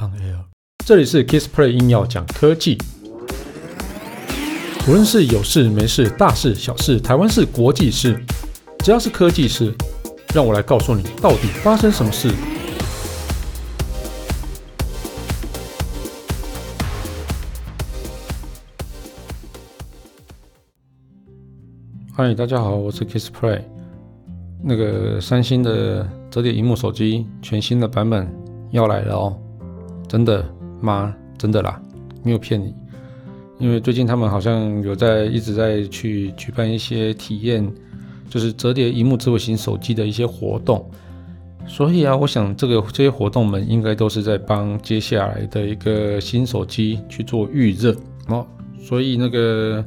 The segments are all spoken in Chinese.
On Air，这里是 Kissplay 硬要讲科技，无论是有事没事、大事小事、台湾事、国际事，只要是科技事，让我来告诉你到底发生什么事。嗨，大家好，我是 Kissplay。那个三星的折叠萤幕手机全新的版本要来了哦。真的吗？真的啦，没有骗你。因为最近他们好像有在一直在去举办一些体验，就是折叠荧幕智慧型手机的一些活动。所以啊，我想这个这些活动们应该都是在帮接下来的一个新手机去做预热哦。所以那个，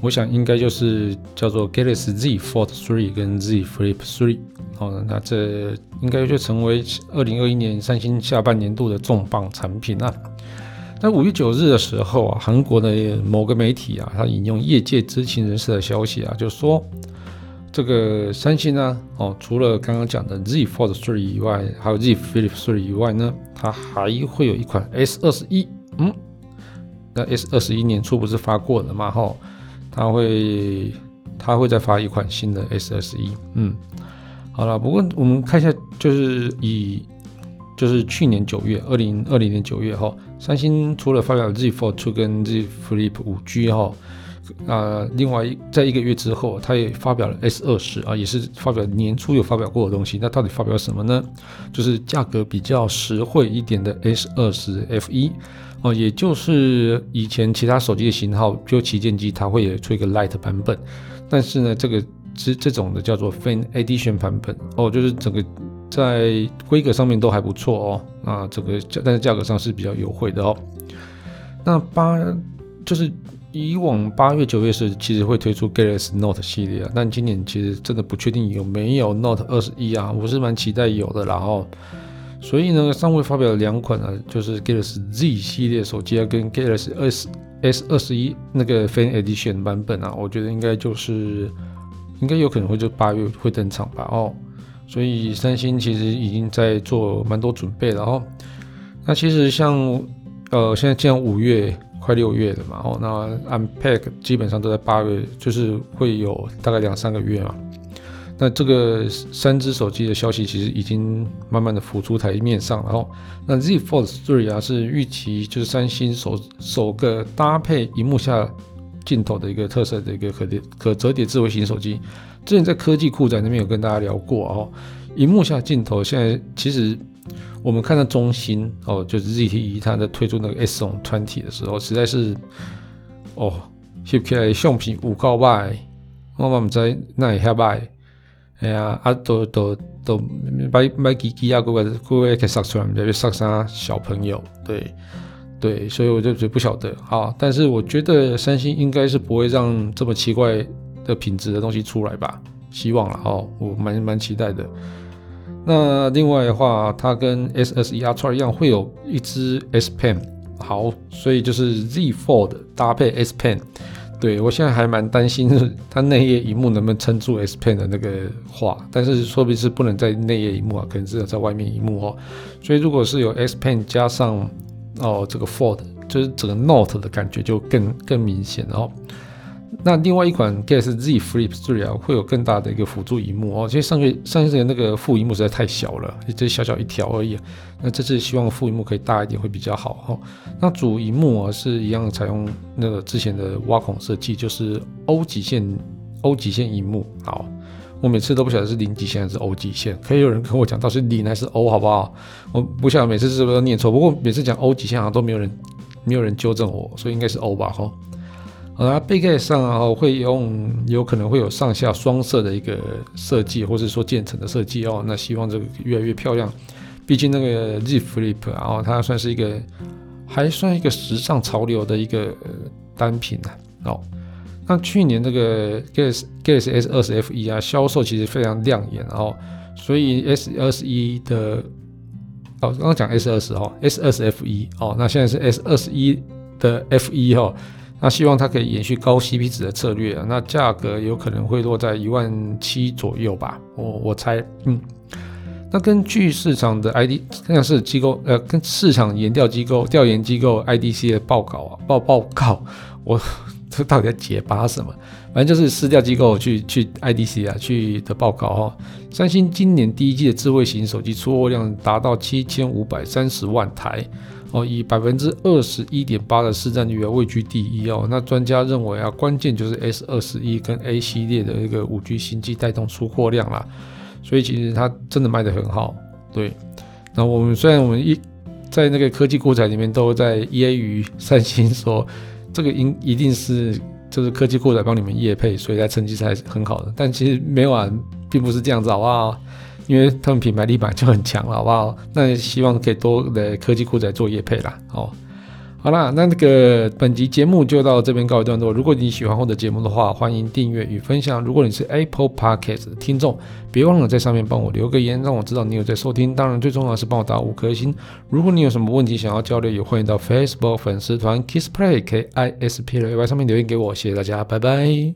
我想应该就是叫做 Galaxy Z Fold 3跟 Z Flip 3。哦，那这应该就成为二零二一年三星下半年度的重磅产品啊。在五月九日的时候啊，韩国的某个媒体啊，他引用业界知情人士的消息啊，就说这个三星呢，哦，除了刚刚讲的 Z Fold 3以外，还有 Z Flip 3以外呢，它还会有一款 S 二十一。嗯，那 S 二十一年初不是发过了吗？哈，它会它会再发一款新的 S 二十一。嗯。好了，不过我们看一下，就是以就是去年九月，二零二零年九月哈，三星除了发表 Z Fold 2跟 Z Flip 5G 哈，啊，另外在一个月之后，它也发表了 S 二十啊，也是发表年初有发表过的东西。那到底发表什么呢？就是价格比较实惠一点的 S 二十 FE 哦，也就是以前其他手机的型号，就旗舰机它会有出一个 light 版本，但是呢，这个。是这种的叫做 Fan Edition 版本哦，就是整个在规格上面都还不错哦，啊，这个价但是价格上是比较优惠的哦。那八就是以往八月九月是其实会推出 Galaxy Note 系列啊，但今年其实真的不确定有没有 Note 二十一啊，我是蛮期待有的啦哦。所以呢，尚未发表的两款啊，就是 Galaxy Z 系列手机啊，跟 Galaxy S S 二十一那个 Fan Edition 版本啊，我觉得应该就是。应该有可能会就八月会登场吧哦，所以三星其实已经在做蛮多准备了哦。那其实像呃现在这样五月快六月了嘛哦，那 Unpack 基本上都在八月，就是会有大概两三个月嘛。那这个三只手机的消息其实已经慢慢的浮出台面上了哦。那 Z Fold 3啊是预期就是三星首首个搭配荧幕下。镜头的一个特色的一个可叠可折叠智慧型手机，之前在科技酷宅那边有跟大家聊过哦。荧幕下镜头现在其实我们看到中兴哦，就是 ZTE 它在推出那个 S on 20的时候，实在是哦，翕起来相片有够歹，我嘛唔知哪会遐歹，哎呀，啊都都都买买机机啊，各位各位可以杀出来，唔知要杀啥小朋友，对。对，所以我就觉不晓得啊，但是我觉得三星应该是不会让这么奇怪的品质的东西出来吧，希望了哦，我蛮蛮期待的。那另外的话，它跟 sser 一样，会有一支 S Pen，好，所以就是 Z Fold 搭配 S Pen。对，我现在还蛮担心它内页萤幕能不能撑住 S Pen 的那个画，但是说不定是不能在内页萤幕啊，可能只有在外面萤幕哦。所以如果是有 S Pen 加上哦，这个 Fold 就是整个 Note 的感觉就更更明显哦。那另外一款 Galaxy Z Flip 3啊，会有更大的一个辅助荧幕哦。其实上个上一次那个副荧幕实在太小了，就小小一条而已。那这次希望副荧幕可以大一点会比较好哦。那主荧幕啊是一样采用那个之前的挖孔设计，就是 O 极限 O 极限荧幕。好。我每次都不晓得是零极限还是 O 极限，可以有人跟我讲到底是零还是 O 好不好？我不晓得每次是不是都念错，不过每次讲 O 极限好像都没有人没有人纠正我，所以应该是 O 吧哈。好啦，背盖上啊会用有可能会有上下双色的一个设计，或者说渐层的设计哦。那希望这个越来越漂亮，毕竟那个 Z Flip 然啊，它算是一个还算一个时尚潮流的一个单品呢哦。那去年这个 gas gas s 二十 FE 啊，销售其实非常亮眼哦，所以 S 二十一的哦，刚刚讲 S 二十哈，S 二十 FE 哦，那现在是 S 二十一的 FE 哈，那希望它可以延续高 CP 值的策略啊，那价格有可能会落在一万七左右吧，我我猜，嗯，那根据市场的 ID，像是机构呃，跟市场研调机构调研机构 IDC 的报告啊报报告，我这到底在结巴什么？反正就是私调机构去去 IDC 啊去的报告哈、哦。三星今年第一季的智慧型手机出货量达到七千五百三十万台哦，以百分之二十一点八的市占率啊位居第一哦。那专家认为啊，关键就是 S 二十一跟 A 系列的一个五 G 新机带动出货量啦。所以其实它真的卖得很好，对。那我们虽然我们一在那个科技股仔里面都在揶揄三星说，这个应一定是就是科技股仔帮你们业配，所以才成绩才是很好的。但其实没有啊，并不是这样子，好不好？因为他们品牌力板就很强了，好不好？那希望可以多的科技库仔做业配啦，哦。好啦，那那个本集节目就到这边告一段落。如果你喜欢我的节目的话，欢迎订阅与分享。如果你是 Apple Podcast 的听众，别忘了在上面帮我留个言，让我知道你有在收听。当然，最重要的是帮我打五颗星。如果你有什么问题想要交流，也欢迎到 Facebook 粉丝团 Kiss Play K I S P L A Y 上面留言给我。谢谢大家，拜拜。